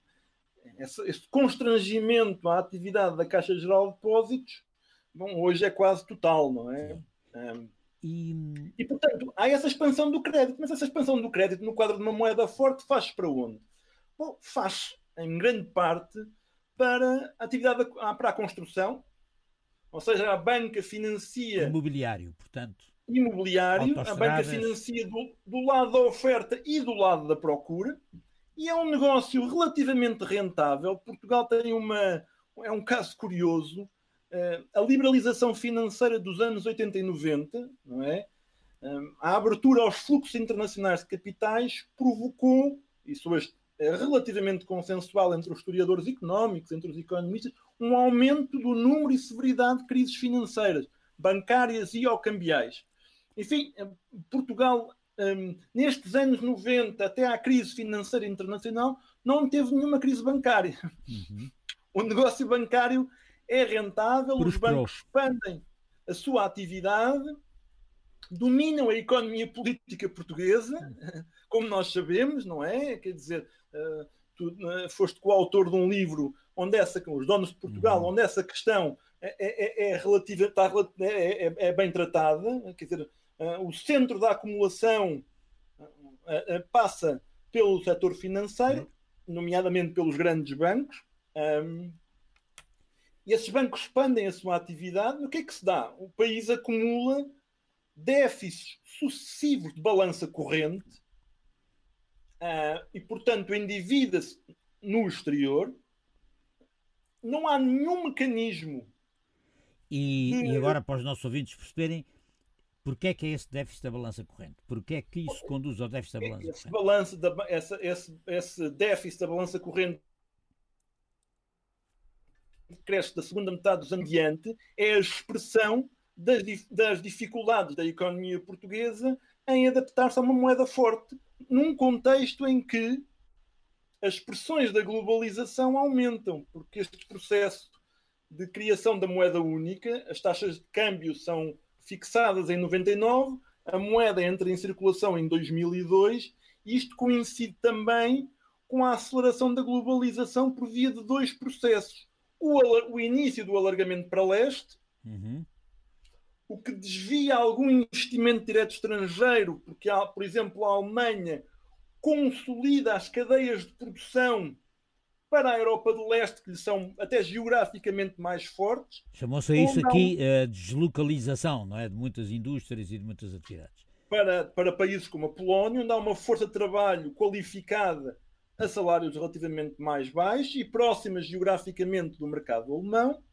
essa, esse constrangimento à atividade da Caixa Geral de Depósitos, bom, hoje é quase total, não é? E... e, portanto, há essa expansão do crédito, mas essa expansão do crédito no quadro de uma moeda forte faz para onde? Bom, faz em grande parte para a atividade para a construção, ou seja, a banca financia. Imobiliário, portanto. Imobiliário, a banca financia do, do lado da oferta e do lado da procura, e é um negócio relativamente rentável. Portugal tem uma. É um caso curioso. Uh, a liberalização financeira dos anos 80 e 90, não é? Uh, a abertura aos fluxos internacionais de capitais provocou, e sobre este é relativamente consensual entre os historiadores económicos, entre os economistas, um aumento do número e severidade de crises financeiras, bancárias e ou cambiais. Enfim, eh, Portugal, um, nestes anos 90, até à crise financeira internacional, não teve nenhuma crise bancária. Uhum. O negócio bancário é rentável, os bancos expandem a sua atividade, dominam a economia política portuguesa, como nós sabemos, não é? Quer dizer, uh, tu uh, foste coautor de um livro onde essa, os donos de Portugal, uhum. onde essa questão é, é, é, é relativa, está, é, é, é, bem tratada, quer dizer, uh, o centro da acumulação passa pelo setor financeiro, uhum. nomeadamente pelos grandes bancos, e esses bancos expandem a sua atividade. O que é que se dá? O país acumula déficits sucessivos de balança corrente uh, e, portanto, endivida-se no exterior, não há nenhum mecanismo. E, de... e, agora, para os nossos ouvintes perceberem, Porquê é que é esse déficit da balança corrente? Porquê é que isso conduz ao déficit da balança esse corrente? Da, essa, esse, esse déficit da balança corrente cresce da segunda metade dos anos diante é a expressão das, das dificuldades da economia portuguesa em adaptar-se a uma moeda forte, num contexto em que as pressões da globalização aumentam, porque este processo de criação da moeda única, as taxas de câmbio são fixadas em 99, a moeda entra em circulação em 2002, e isto coincide também com a aceleração da globalização por via de dois processos. O, o início do alargamento para leste, uhum. o que desvia algum investimento direto estrangeiro, porque, há, por exemplo, a Alemanha consolida as cadeias de produção para a Europa do Leste, que são até geograficamente mais fortes. Chamou-se isso não, aqui a deslocalização, não é? De muitas indústrias e de muitas atividades. Para, para países como a Polónia, onde há uma força de trabalho qualificada a salários relativamente mais baixos e próximas geograficamente do mercado alemão.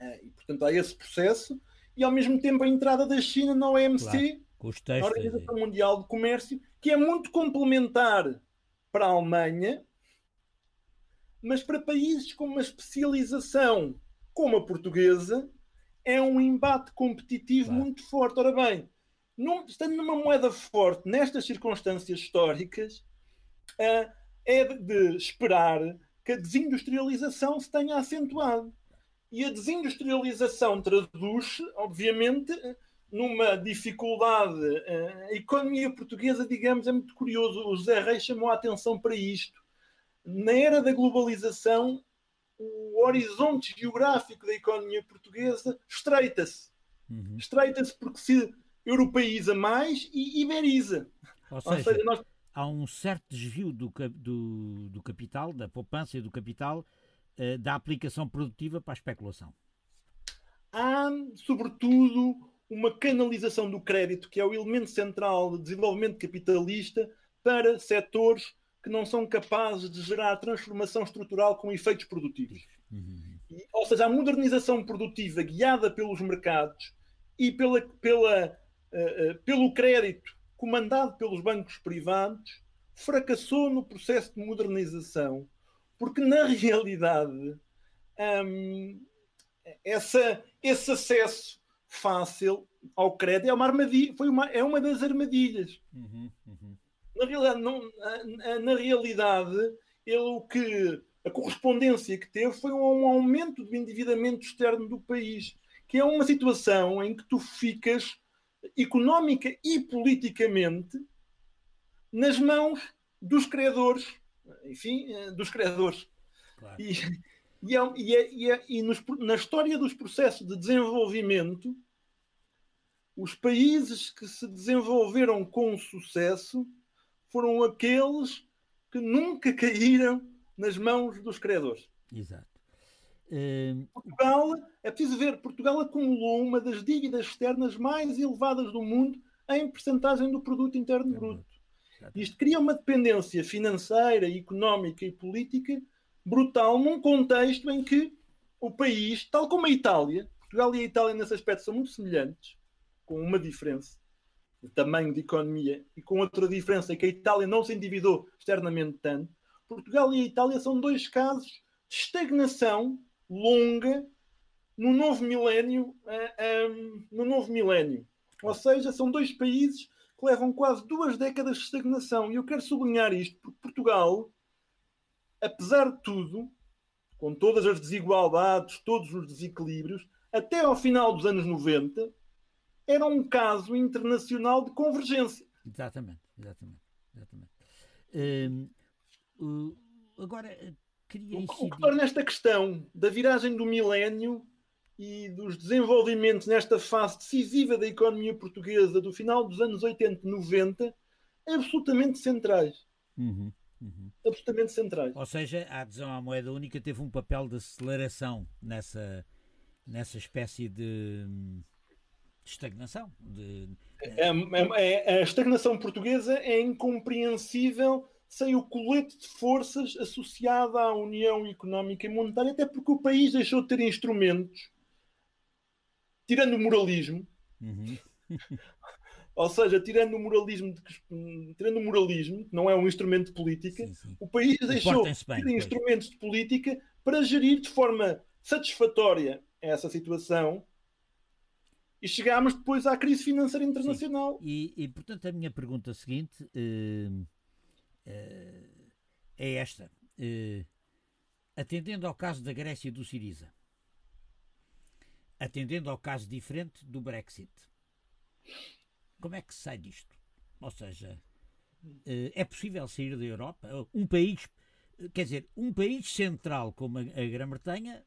Eh, e, portanto, há esse processo. E, ao mesmo tempo, a entrada da China na OMC, claro, na Organização Mundial de Comércio, que é muito complementar para a Alemanha, mas para países com uma especialização como a portuguesa, é um embate competitivo claro. muito forte. Ora bem, num, estando numa moeda forte, nestas circunstâncias históricas, uh, é de, de esperar que a desindustrialização se tenha acentuado. E a desindustrialização traduz, obviamente, numa dificuldade. Uh, a economia portuguesa, digamos, é muito curioso. O José Reis chamou a atenção para isto na era da globalização, o horizonte geográfico da economia portuguesa estreita-se. Uhum. Estreita-se porque se europeiza mais e iberiza. Ou seja, Ou seja nós... há um certo desvio do, do, do, capital, da poupança e do capital, uh, da aplicação produtiva para a especulação. Há, sobretudo, uma canalização do crédito, que é o elemento central do desenvolvimento capitalista, para setores que não são capazes de gerar transformação estrutural com efeitos produtivos. Uhum. E, ou seja, a modernização produtiva guiada pelos mercados e pela, pela, uh, uh, pelo crédito comandado pelos bancos privados fracassou no processo de modernização, porque na realidade um, essa, esse acesso fácil ao crédito é uma armadilha, foi uma, é uma das armadilhas. Uhum, uhum. Na realidade, não, na realidade ele o que a correspondência que teve foi um aumento do endividamento externo do país, que é uma situação em que tu ficas económica e politicamente nas mãos dos credores, enfim, eh, dos credores. Claro. E, e, é, e, é, e, é, e nos, na história dos processos de desenvolvimento, os países que se desenvolveram com sucesso foram aqueles que nunca caíram nas mãos dos credores. Exato. Uh... Portugal, é preciso ver, Portugal acumulou uma das dívidas externas mais elevadas do mundo em percentagem do produto interno bruto. Isto cria uma dependência financeira, económica e política brutal num contexto em que o país, tal como a Itália, Portugal e a Itália nesse aspecto são muito semelhantes, com uma diferença de tamanho de economia e com outra diferença é que a Itália não se endividou externamente tanto, Portugal e a Itália são dois casos de estagnação longa no novo milénio, uh, eh, um, ehm, no novo milénio. Ou seja, são dois países que levam quase duas décadas de estagnação. E eu quero sublinhar isto porque Portugal, apesar de tudo, com todas as desigualdades, todos os desequilíbrios, até ao final dos anos 90, era um caso internacional de convergência. Exatamente, exatamente. exatamente. Uh, agora, queria incidir... O que torna esta questão da viragem do milénio e dos desenvolvimentos nesta fase decisiva da economia portuguesa do final dos anos 80 e 90 absolutamente centrais. Uhum, uhum. Absolutamente centrais. Ou seja, a adesão à moeda única teve um papel de aceleração nessa, nessa espécie de de estagnação. De... A, a, a, estagnação portuguesa é incompreensível sem o colete de forças associado à União Económica e Monetária, até porque o país deixou de ter instrumentos, tirando o moralismo, uhum. ou seja, tirando o moralismo, de, tirando o moralismo, que não é um instrumento de política, sim, sim. o país deixou de ter bem, instrumentos de política para gerir de forma satisfatória essa situação e chegámos depois à crise financeira internacional. E, e, portanto, a minha pergunta seguinte uh, uh, é esta: uh, atendendo ao caso da Grécia e do Siriza, atendendo ao caso diferente do Brexit, como é que se sai disto? Ou seja, é possível sair da Europa? Um país, quer dizer, um país central como a Grã-Bretanha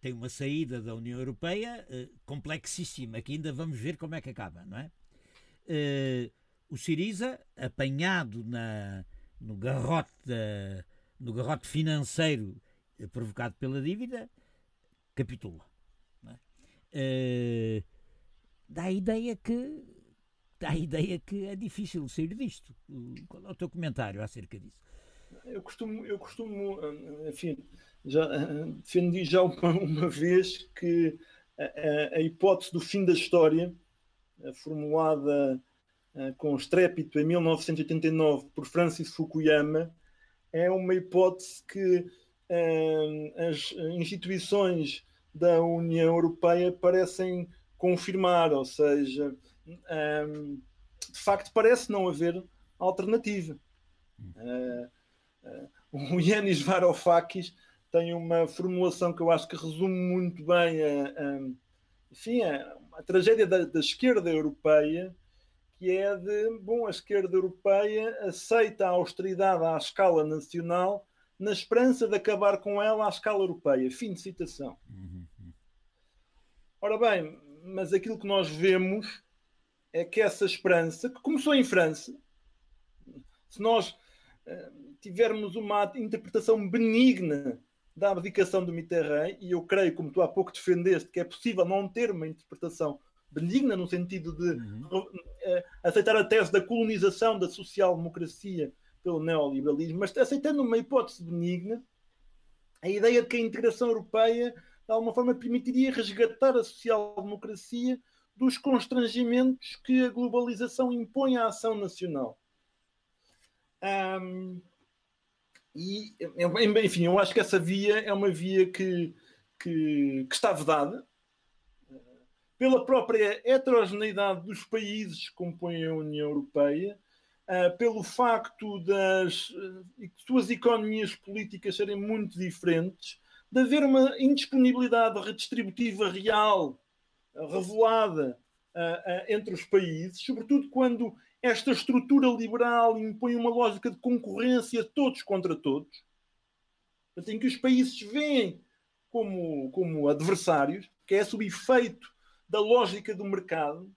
tem uma saída da União Europeia complexíssima, que ainda vamos ver como é que acaba, não é? Uh, o Siriza, apanhado na, no, garrote no garrote financeiro uh, provocado pela dívida, capitula. É? dá a ideia que dá a ideia que é difícil sair disto. Qual é o teu comentário acerca disso? Eu costumo, eu costumo enfim, já defendi já uma, uma vez que a, a, hipótese do fim da história, formulada com estrépito em 1989 por Francis Fukuyama, é uma hipótese que as instituições da União Europeia parecem confirmar, ou seja, de facto parece não haver alternativa. o Yanis Varoufakis tem uma formulação que eu acho que resume muito bem a, a enfim, a, a tragédia da, da, esquerda europeia, que é de, bom, a esquerda europeia aceita a austeridade à escala nacional na esperança de acabar com ela à escala europeia. Fim de citação. Ora bem, mas aquilo que nós vemos é que essa esperança, que começou em França, se nós uh, tivermos uma interpretação benigna da abdicação do Mitterrand, e eu creio, como tu há pouco defendeste, que é possível não ter uma interpretação benigna no sentido de uhum. uh, aceitar a tese da colonização da social-democracia pelo neoliberalismo, mas aceitando uma hipótese benigna, a ideia de que a integração europeia de alguma forma permitiria resgatar a social-democracia dos constrangimentos que a globalização impõe à ação nacional. Um, e, enfim, eu acho que essa via é uma via que, que, que está vedada pela própria heterogeneidade dos países que compõem a União Europeia, uh, pelo facto das uh, suas economias políticas serem muito diferentes, de haver uma indisponibilidade redistributiva real, revelada entre os países, sobretudo quando esta estrutura liberal impõe uma lógica de concorrência todos contra todos, em que os países veem como, como adversários, que é sob efeito da lógica do mercado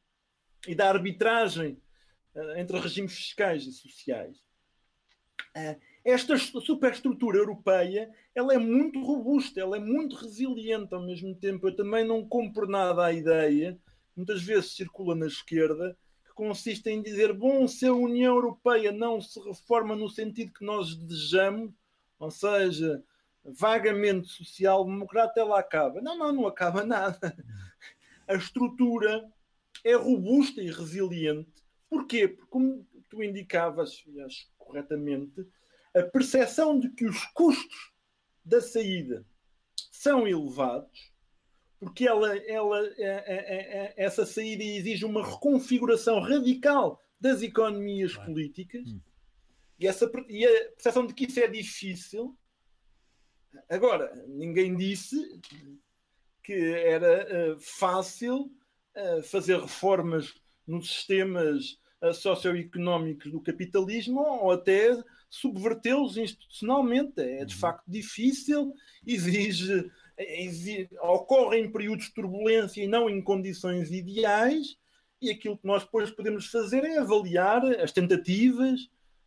e da arbitragem uh, entre regimes fiscais e sociais. Uh, esta superestrutura europeia ela é muito robusta, ela é muito resiliente ao mesmo tempo. Eu também não compro nada à ideia, muitas vezes circula na esquerda, que consiste em dizer: bom, se a União Europeia não se reforma no sentido que nós desejamos, ou seja, vagamente social-democrata, ela acaba. Não, não, não acaba nada. A estrutura é robusta e resiliente. Porquê? Porque, como tu indicavas, e acho corretamente, a percepção de que os custos da saída são elevados porque ela, ela, é, é, é, essa saída exige uma reconfiguração radical das economias políticas hum. e, essa, e a percepção de que isso é difícil. Agora, ninguém disse que era uh, fácil uh, fazer reformas nos sistemas uh, socioeconómicos do capitalismo ou até subvertê-los institucionalmente. É de uhum. facto difícil, exige ocorre em períodos de turbulência e não em condições ideais, e aquilo que nós depois podemos fazer é avaliar as tentativas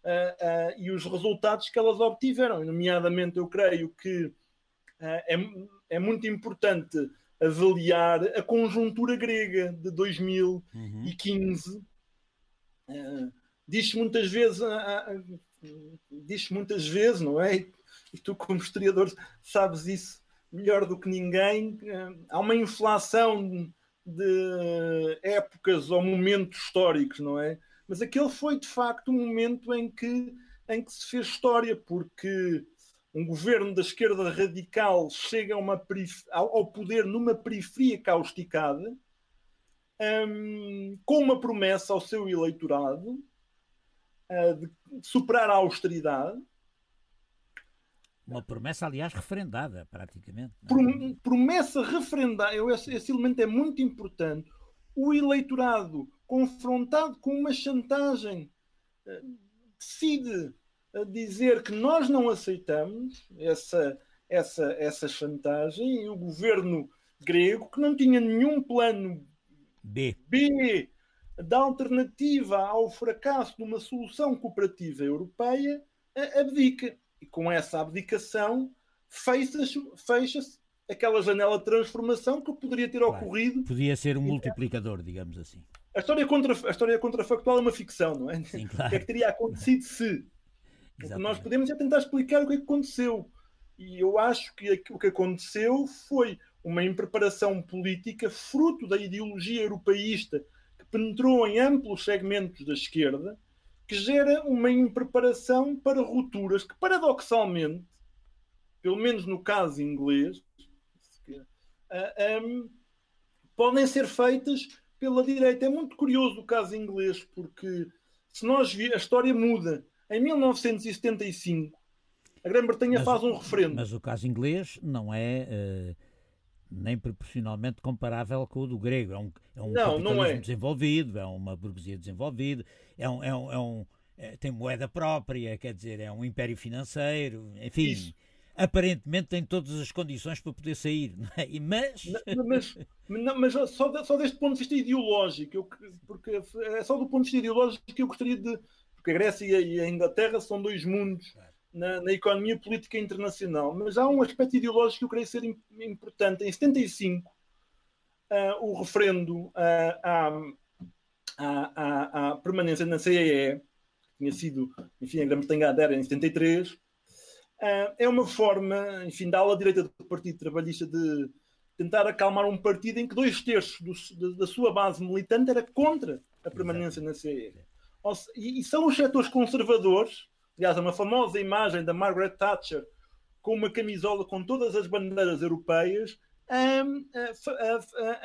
uh, uh, e os resultados que elas obtiveram. Nomeadamente, eu creio que é, é, muito importante avaliar a conjuntura grega de 2015. Uhum. Uh, diz-se muitas vezes, uh, uh, diz muitas vezes, não é? E tu, como historiador, sabes isso melhor do que ninguém. há uma inflação de épocas ou momentos históricos, não é? Mas aquele foi de facto um momento em que, em que se fez história, porque um governo da esquerda radical chega ao, poder numa periferia causticada, um, com uma promessa ao seu eleitorado uh, de superar a austeridade. Uma promessa, aliás, referendada, praticamente. É? Promessa referendada, esse, esse elemento é muito importante. O eleitorado, confrontado com uma chantagem, uh, decide dizer que nós não aceitamos essa, essa, essa chantagem e o governo grego, que não tinha nenhum plano B, B da alternativa ao fracasso de uma solução cooperativa europeia, abdica. E com essa abdicação fecha-se fecha aquela janela de transformação que poderia ter claro. ocorrido. Podia ser um multiplicador, digamos assim. A história, contra, a história contrafactual é uma ficção, não é? Sim, claro. O que é que teria acontecido se? Exatamente. O que nós podemos é tentar explicar o que, é que aconteceu. E eu acho que o que aconteceu foi uma impreparação política fruto da ideologia europeísta que penetrou em amplos segmentos da esquerda, que gera uma impreparação para rupturas que, paradoxalmente, pelo menos no caso inglês, ah, um, podem ser feitas pela direita. É muito curioso o caso inglês, porque se nós a história muda em 1975, a Grã-Bretanha faz um referendo. Mas o caso inglês não é uh, nem proporcionalmente comparável com o do grego. É um, é um não, capitalismo não é. desenvolvido, é uma burguesia desenvolvida, é um, é um, é um é, tem moeda própria, quer dizer, é um império financeiro, enfim. Isso. Aparentemente tem todas as condições para poder sair, não é? mas... mas, não, mas só, só deste ponto de vista ideológico, eu, porque é só do ponto de vista ideológico que eu gostaria de, porque a Grécia e a Inglaterra são dois mundos na, na, economia política internacional. Mas há um aspecto ideológico que eu creio ser importante. Em 75, uh, ah, o referendo uh, à, à, à, permanência na CEE, que tinha sido, enfim, a Grã-Bretanha adera em 73, uh, ah, é uma forma, enfim, da ala direita do Partido Trabalhista de tentar acalmar um partido em que dois terços do, da, da sua base militante era contra a permanência Exato. na CEE e, são os setores conservadores. Aliás, uma famosa imagem da Margaret Thatcher com uma camisola com todas as bandeiras europeias, um,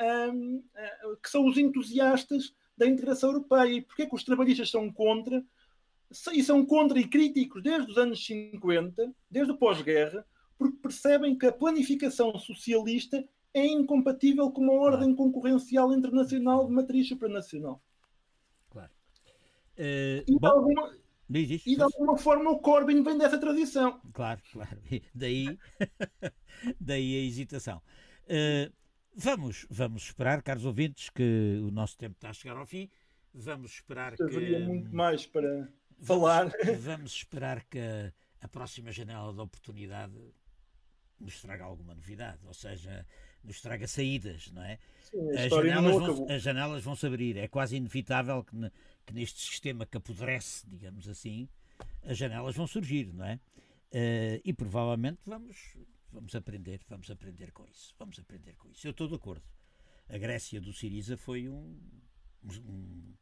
um, um, que são os entusiastas da integração europeia. E porquê que os trabalhistas são contra? E são contra e críticos desde os anos 50, desde o pós-guerra, porque percebem que a planificação socialista é incompatível com uma ordem concorrencial internacional de matriz supranacional. Uh, e, de alguma, diz, e de alguma forma o Corbyn vem dessa tradição. Claro, claro. Daí, daí a hesitação. Uh, vamos, vamos esperar, caros ouvintes, que o nosso tempo está a chegar ao fim. Vamos esperar que. Haveria muito mais para falar. Vamos esperar que a, a próxima janela da oportunidade nos traga alguma novidade, ou seja, nos traga saídas, não é? Sim, as, janelas vão, as, janelas vão, se abrir. É quase inevitável que, que, neste sistema que apodrece, digamos assim, as janelas vão surgir, não é? Uh, e provavelmente vamos, vamos aprender, vamos aprender com isso. Vamos aprender com isso. Eu estou de acordo. A Grécia do Siriza foi um, um,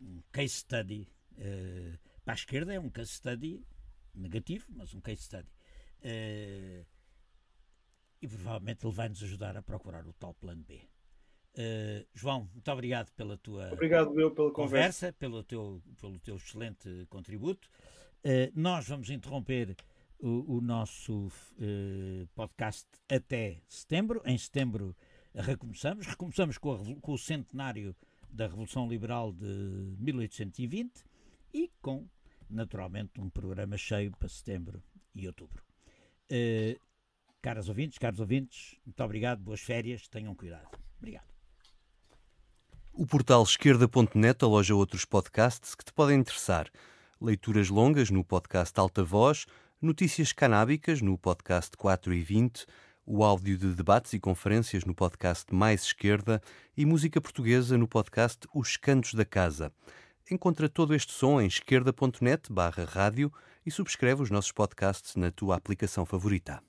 um case study. Uh, para a esquerda é um case study negativo, mas um case study. Uh, e provavelmente ele vai nos ajudar a procurar o tal plano B. Uh, João, muito obrigado pela tua obrigado eu pela conversa, conversa, pelo, teu, pelo teu excelente contributo. Uh, nós vamos interromper o, o nosso uh, podcast até setembro. Em setembro recomeçamos. Recomeçamos com, a, com, o centenário da Revolução Liberal de 1820 e com, naturalmente, um programa cheio para setembro e outubro. Caras ouvintes, caros ouvintes, muito obrigado, boas férias, tenham cuidado. Obrigado. O portal esquerda.net aloja outros podcasts que te podem interessar. Leituras longas no podcast Alta Voz, notícias canábicas no podcast 4 e 20, o áudio de debates e conferências no podcast Mais Esquerda e música portuguesa no podcast Os Cantos da Casa. Encontra todo este som em esquerda.net barra rádio e subscreve os nossos podcasts na tua aplicação favorita.